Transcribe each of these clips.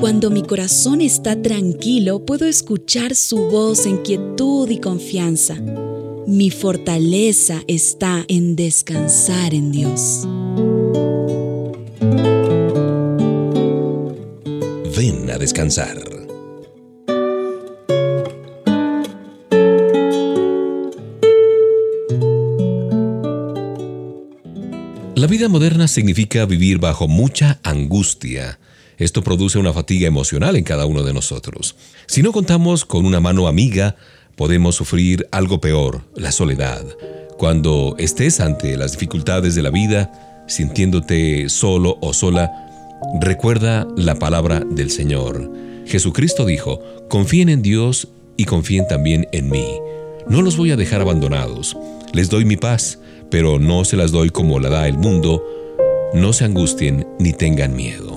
Cuando mi corazón está tranquilo, puedo escuchar su voz en quietud y confianza. Mi fortaleza está en descansar en Dios. Ven a descansar. La vida moderna significa vivir bajo mucha angustia. Esto produce una fatiga emocional en cada uno de nosotros. Si no contamos con una mano amiga, podemos sufrir algo peor, la soledad. Cuando estés ante las dificultades de la vida, sintiéndote solo o sola, recuerda la palabra del Señor. Jesucristo dijo, confíen en Dios y confíen también en mí. No los voy a dejar abandonados. Les doy mi paz pero no se las doy como la da el mundo, no se angustien ni tengan miedo.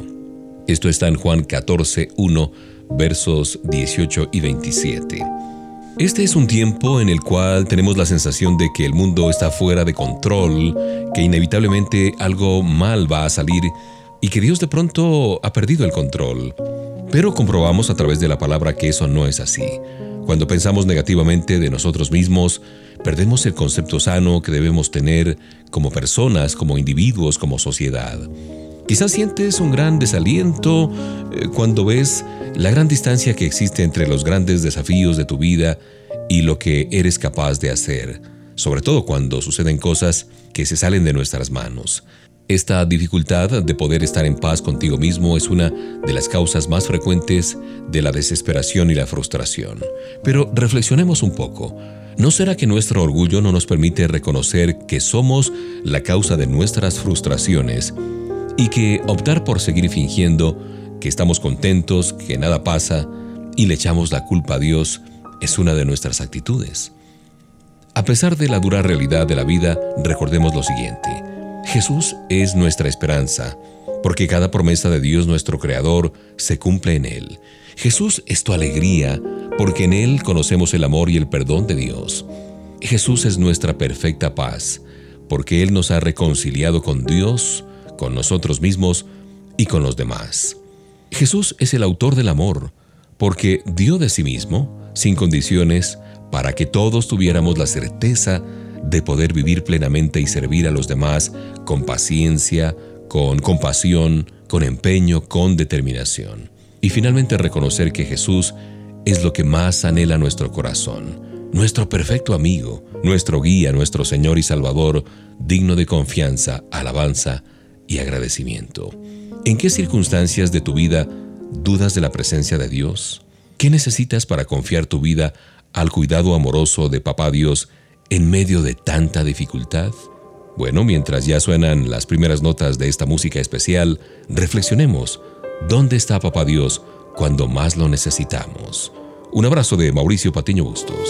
Esto está en Juan 14, 1, versos 18 y 27. Este es un tiempo en el cual tenemos la sensación de que el mundo está fuera de control, que inevitablemente algo mal va a salir y que Dios de pronto ha perdido el control. Pero comprobamos a través de la palabra que eso no es así. Cuando pensamos negativamente de nosotros mismos, perdemos el concepto sano que debemos tener como personas, como individuos, como sociedad. Quizás sientes un gran desaliento eh, cuando ves la gran distancia que existe entre los grandes desafíos de tu vida y lo que eres capaz de hacer, sobre todo cuando suceden cosas que se salen de nuestras manos. Esta dificultad de poder estar en paz contigo mismo es una de las causas más frecuentes de la desesperación y la frustración. Pero reflexionemos un poco. ¿No será que nuestro orgullo no nos permite reconocer que somos la causa de nuestras frustraciones y que optar por seguir fingiendo que estamos contentos, que nada pasa y le echamos la culpa a Dios es una de nuestras actitudes? A pesar de la dura realidad de la vida, recordemos lo siguiente. Jesús es nuestra esperanza, porque cada promesa de Dios nuestro Creador se cumple en Él. Jesús es tu alegría, porque en Él conocemos el amor y el perdón de Dios. Jesús es nuestra perfecta paz, porque Él nos ha reconciliado con Dios, con nosotros mismos y con los demás. Jesús es el autor del amor, porque dio de sí mismo, sin condiciones, para que todos tuviéramos la certeza de poder vivir plenamente y servir a los demás con paciencia, con compasión, con empeño, con determinación. Y finalmente reconocer que Jesús es lo que más anhela nuestro corazón, nuestro perfecto amigo, nuestro guía, nuestro Señor y Salvador, digno de confianza, alabanza agradecimiento. ¿En qué circunstancias de tu vida dudas de la presencia de Dios? ¿Qué necesitas para confiar tu vida al cuidado amoroso de Papá Dios en medio de tanta dificultad? Bueno, mientras ya suenan las primeras notas de esta música especial, reflexionemos, ¿dónde está Papá Dios cuando más lo necesitamos. Un abrazo de Mauricio Patiño Bustos.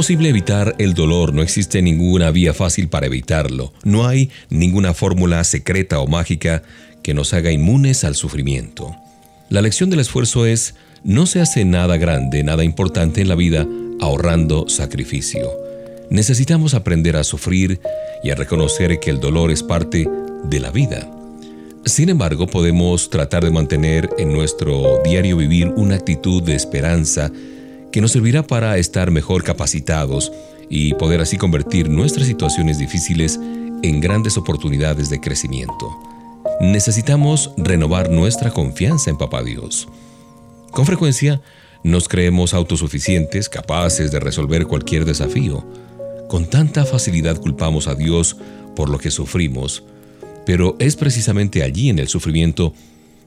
Posible evitar el dolor, no existe ninguna vía fácil para evitarlo. No hay ninguna fórmula secreta o mágica que nos haga inmunes al sufrimiento. La lección del esfuerzo es, no se hace nada grande, nada importante en la vida ahorrando sacrificio. Necesitamos aprender a sufrir y a reconocer que el dolor es parte de la vida. Sin embargo, podemos tratar de mantener en nuestro diario vivir una actitud de esperanza que nos servirá para estar mejor capacitados y poder así convertir nuestras situaciones difíciles en grandes oportunidades de crecimiento. Necesitamos renovar nuestra confianza en Papá Dios. Con frecuencia nos creemos autosuficientes, capaces de resolver cualquier desafío. Con tanta facilidad culpamos a Dios por lo que sufrimos, pero es precisamente allí en el sufrimiento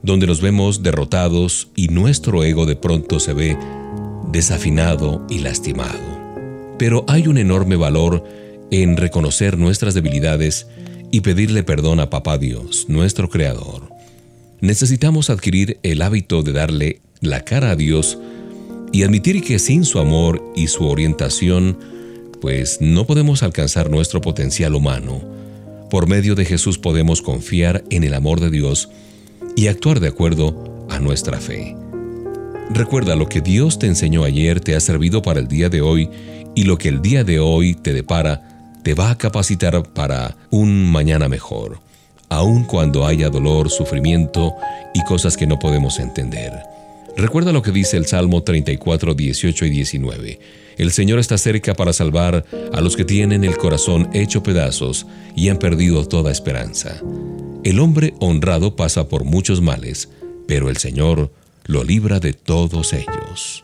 donde nos vemos derrotados y nuestro ego de pronto se ve desafinado y lastimado. Pero hay un enorme valor en reconocer nuestras debilidades y pedirle perdón a Papá Dios, nuestro Creador. Necesitamos adquirir el hábito de darle la cara a Dios y admitir que sin su amor y su orientación, pues no podemos alcanzar nuestro potencial humano. Por medio de Jesús podemos confiar en el amor de Dios y actuar de acuerdo a nuestra fe. Recuerda lo que Dios te enseñó ayer te ha servido para el día de hoy y lo que el día de hoy te depara te va a capacitar para un mañana mejor, aun cuando haya dolor, sufrimiento y cosas que no podemos entender. Recuerda lo que dice el Salmo 34, 18 y 19. El Señor está cerca para salvar a los que tienen el corazón hecho pedazos y han perdido toda esperanza. El hombre honrado pasa por muchos males, pero el Señor lo libra de todos ellos.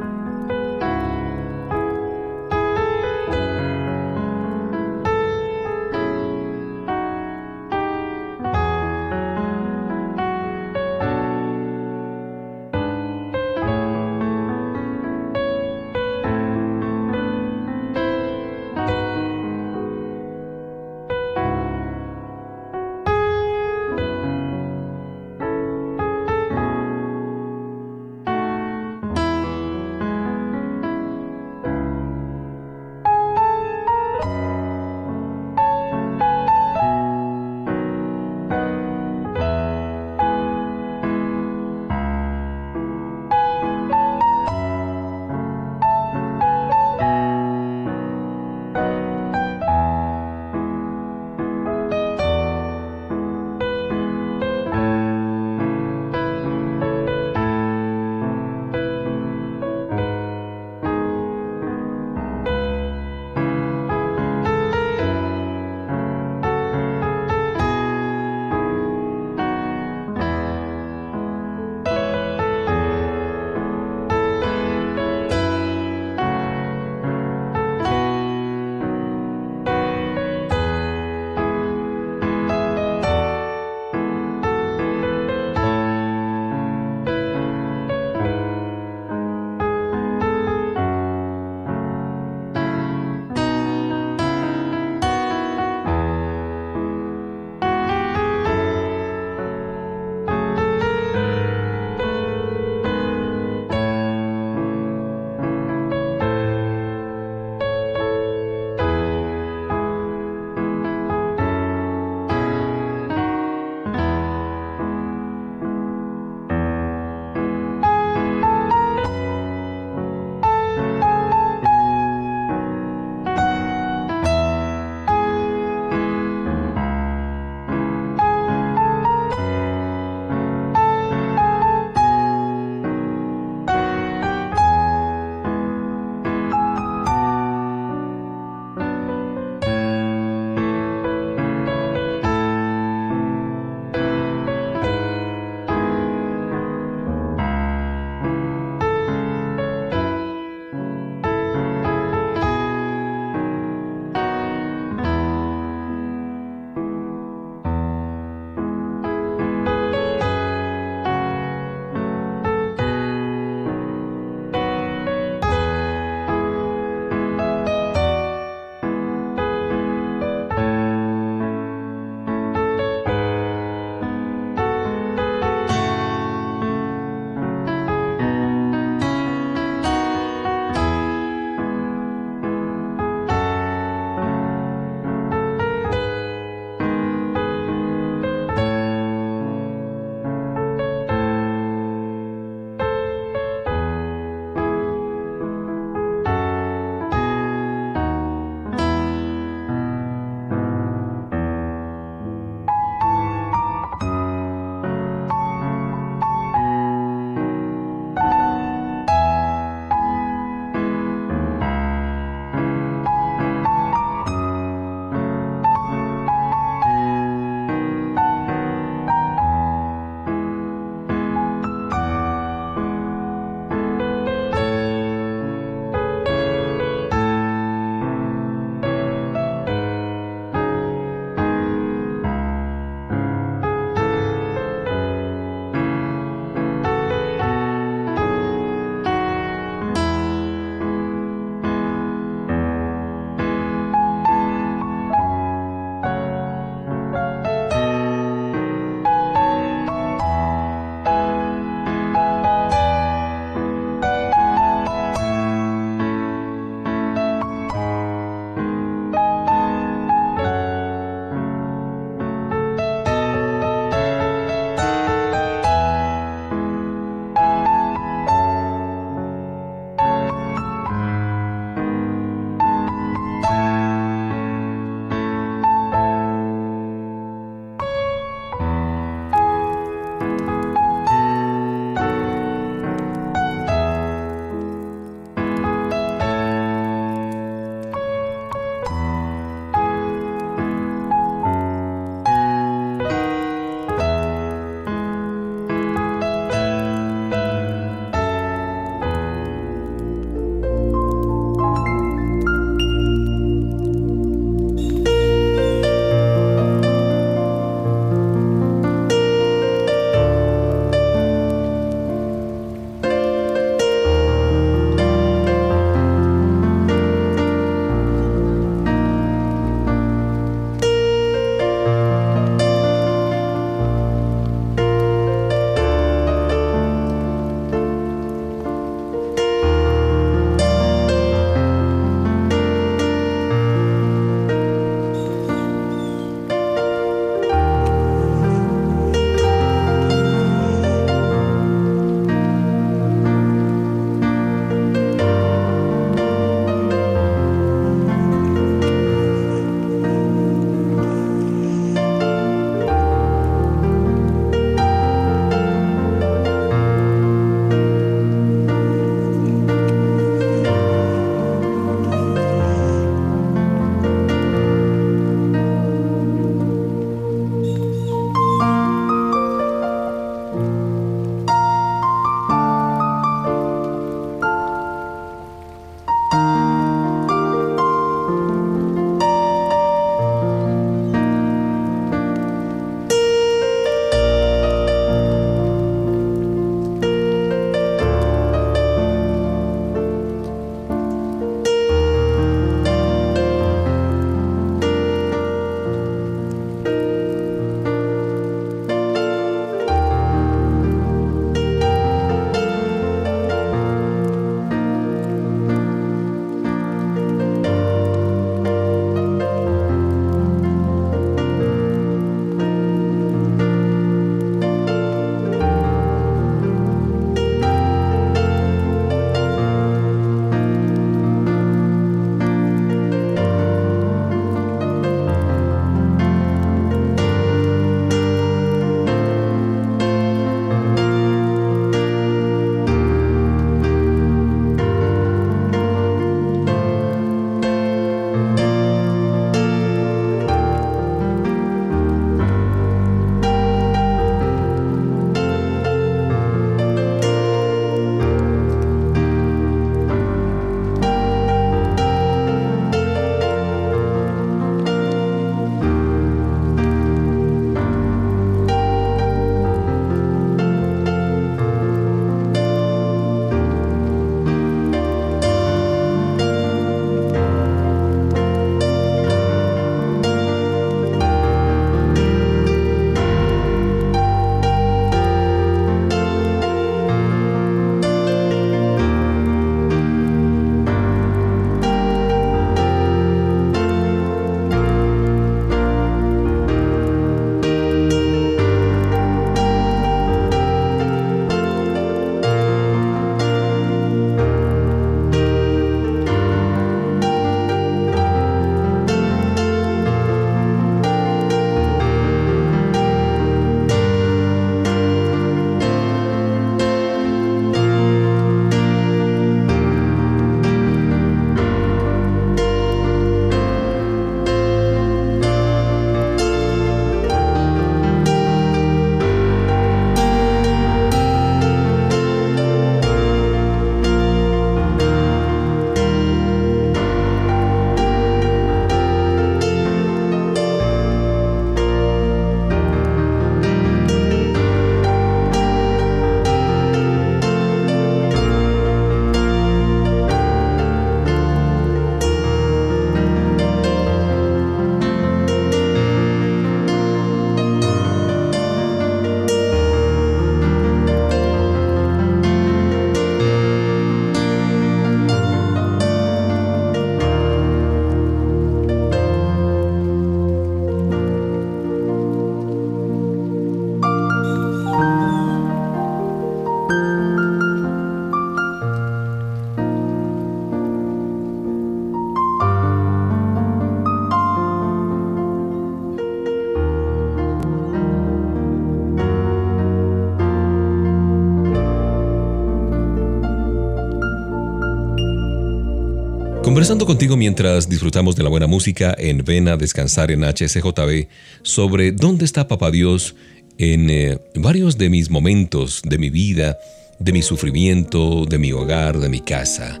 Conversando contigo mientras disfrutamos de la buena música en Ven a Descansar en HCJB sobre dónde está Papá Dios en eh, varios de mis momentos de mi vida, de mi sufrimiento, de mi hogar, de mi casa.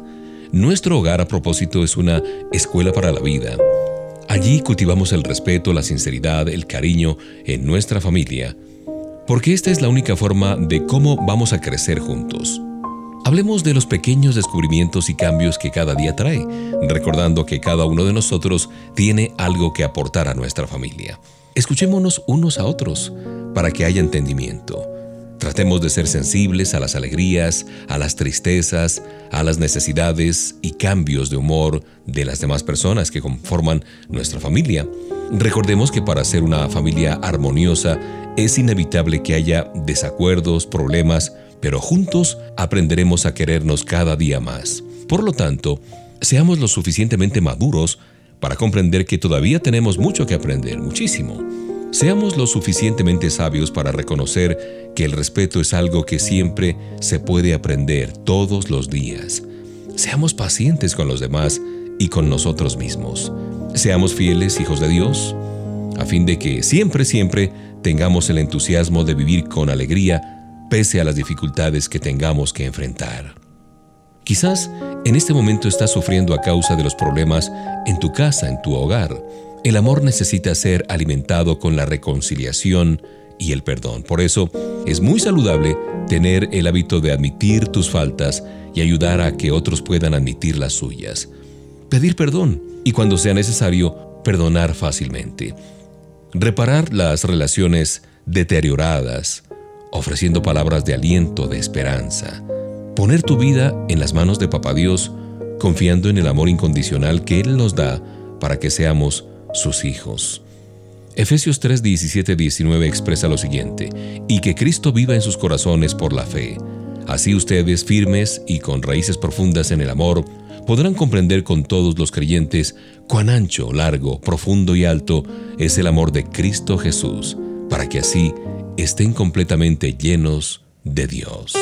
Nuestro hogar a propósito es una escuela para la vida. Allí cultivamos el respeto, la sinceridad, el cariño en nuestra familia, porque esta es la única forma de cómo vamos a crecer juntos. Hablemos de los pequeños descubrimientos y cambios que cada día trae, recordando que cada uno de nosotros tiene algo que aportar a nuestra familia. Escuchémonos unos a otros para que haya entendimiento. Tratemos de ser sensibles a las alegrías, a las tristezas, a las necesidades y cambios de humor de las demás personas que conforman nuestra familia. Recordemos que para ser una familia armoniosa es inevitable que haya desacuerdos, problemas, pero juntos aprenderemos a querernos cada día más. Por lo tanto, seamos lo suficientemente maduros para comprender que todavía tenemos mucho que aprender, muchísimo. Seamos lo suficientemente sabios para reconocer que el respeto es algo que siempre se puede aprender todos los días. Seamos pacientes con los demás y con nosotros mismos. Seamos fieles hijos de Dios, a fin de que siempre, siempre tengamos el entusiasmo de vivir con alegría pese a las dificultades que tengamos que enfrentar. Quizás en este momento estás sufriendo a causa de los problemas en tu casa, en tu hogar. El amor necesita ser alimentado con la reconciliación y el perdón. Por eso es muy saludable tener el hábito de admitir tus faltas y ayudar a que otros puedan admitir las suyas. Pedir perdón y cuando sea necesario, perdonar fácilmente. Reparar las relaciones deterioradas, ofreciendo palabras de aliento, de esperanza. Poner tu vida en las manos de Papá Dios, confiando en el amor incondicional que Él nos da para que seamos sus hijos. Efesios 3, 17, 19 expresa lo siguiente, y que Cristo viva en sus corazones por la fe. Así ustedes, firmes y con raíces profundas en el amor, podrán comprender con todos los creyentes cuán ancho, largo, profundo y alto es el amor de Cristo Jesús, para que así estén completamente llenos de Dios.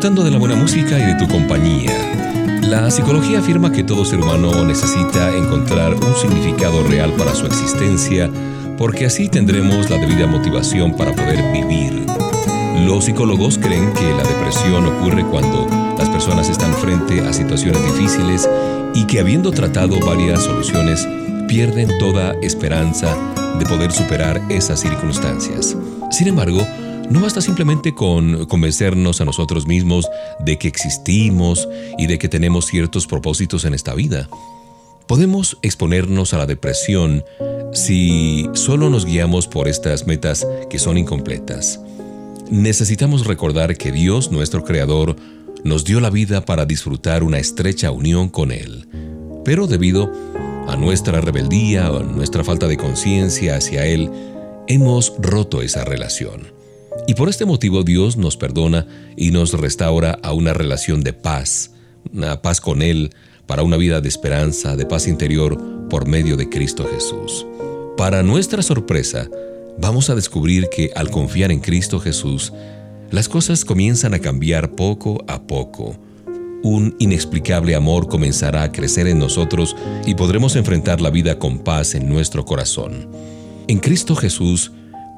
Disfrutando de la buena música y de tu compañía. La psicología afirma que todo ser humano necesita encontrar un significado real para su existencia, porque así tendremos la debida motivación para poder vivir. Los psicólogos creen que la depresión ocurre cuando las personas están frente a situaciones difíciles y que habiendo tratado varias soluciones, pierden toda esperanza de poder superar esas circunstancias. Sin embargo, no basta simplemente con convencernos a nosotros mismos de que existimos y de que tenemos ciertos propósitos en esta vida. Podemos exponernos a la depresión si solo nos guiamos por estas metas que son incompletas. Necesitamos recordar que Dios, nuestro Creador, nos dio la vida para disfrutar una estrecha unión con Él. Pero debido a nuestra rebeldía o nuestra falta de conciencia hacia Él, hemos roto esa relación. Y por este motivo Dios nos perdona y nos restaura a una relación de paz, una paz con Él, para una vida de esperanza, de paz interior por medio de Cristo Jesús. Para nuestra sorpresa, vamos a descubrir que al confiar en Cristo Jesús, las cosas comienzan a cambiar poco a poco. Un inexplicable amor comenzará a crecer en nosotros y podremos enfrentar la vida con paz en nuestro corazón. En Cristo Jesús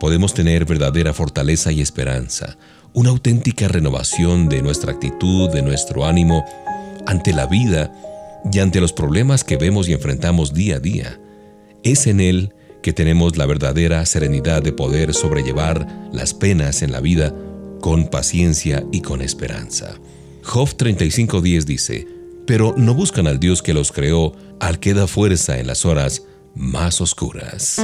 podemos tener verdadera fortaleza y esperanza, una auténtica renovación de nuestra actitud, de nuestro ánimo ante la vida y ante los problemas que vemos y enfrentamos día a día. Es en Él que tenemos la verdadera serenidad de poder sobrellevar las penas en la vida con paciencia y con esperanza. Job 35:10 dice, pero no buscan al Dios que los creó, al que da fuerza en las horas más oscuras.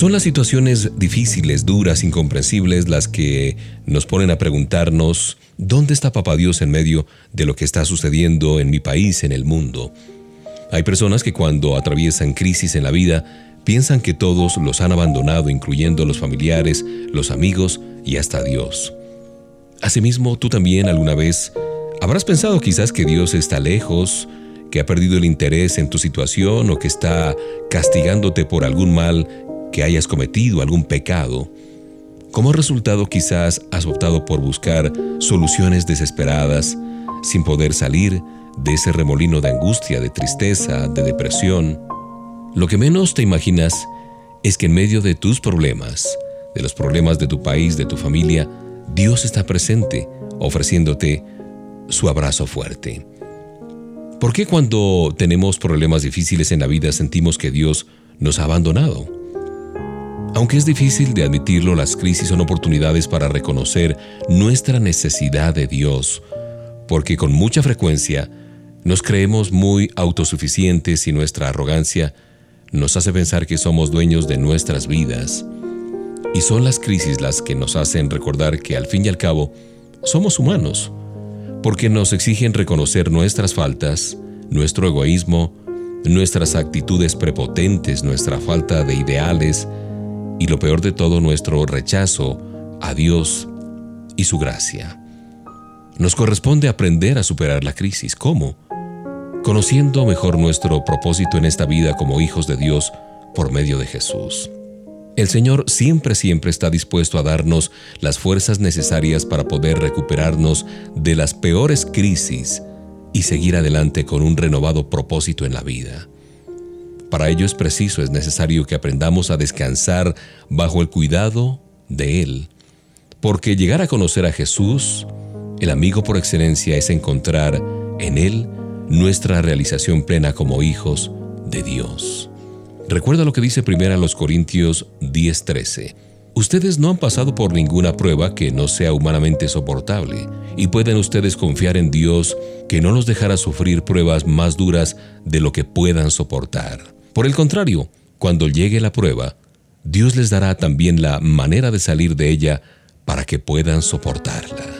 Son las situaciones difíciles, duras, incomprensibles las que nos ponen a preguntarnos, ¿dónde está Papá Dios en medio de lo que está sucediendo en mi país, en el mundo? Hay personas que cuando atraviesan crisis en la vida, piensan que todos los han abandonado, incluyendo los familiares, los amigos y hasta Dios. Asimismo, tú también alguna vez habrás pensado quizás que Dios está lejos, que ha perdido el interés en tu situación o que está castigándote por algún mal que hayas cometido, algún pecado. Como resultado quizás has optado por buscar soluciones desesperadas sin poder salir de ese remolino de angustia, de tristeza, de depresión. Lo que menos te imaginas es que en medio de tus problemas, de los problemas de tu país, de tu familia, Dios está presente, ofreciéndote su abrazo fuerte. ¿Por qué cuando tenemos problemas difíciles en la vida sentimos que Dios nos ha abandonado? Aunque es difícil de admitirlo, las crisis son oportunidades para reconocer nuestra necesidad de Dios, porque con mucha frecuencia nos creemos muy autosuficientes y nuestra arrogancia nos hace pensar que somos dueños de nuestras vidas. Y son las crisis las que nos hacen recordar que al fin y al cabo somos humanos, porque nos exigen reconocer nuestras faltas, nuestro egoísmo, nuestras actitudes prepotentes, nuestra falta de ideales, y lo peor de todo nuestro rechazo a Dios y su gracia. Nos corresponde aprender a superar la crisis. ¿Cómo? Conociendo mejor nuestro propósito en esta vida como hijos de Dios por medio de Jesús. El Señor siempre, siempre está dispuesto a darnos las fuerzas necesarias para poder recuperarnos de las peores crisis y seguir adelante con un renovado propósito en la vida. Para ello es preciso, es necesario que aprendamos a descansar bajo el cuidado de Él. Porque llegar a conocer a Jesús, el amigo por excelencia, es encontrar en Él nuestra realización plena como hijos de Dios. Recuerda lo que dice primero a los Corintios 10:13. Ustedes no han pasado por ninguna prueba que no sea humanamente soportable, y pueden ustedes confiar en Dios que no los dejará sufrir pruebas más duras de lo que puedan soportar. Por el contrario, cuando llegue la prueba, Dios les dará también la manera de salir de ella para que puedan soportarla.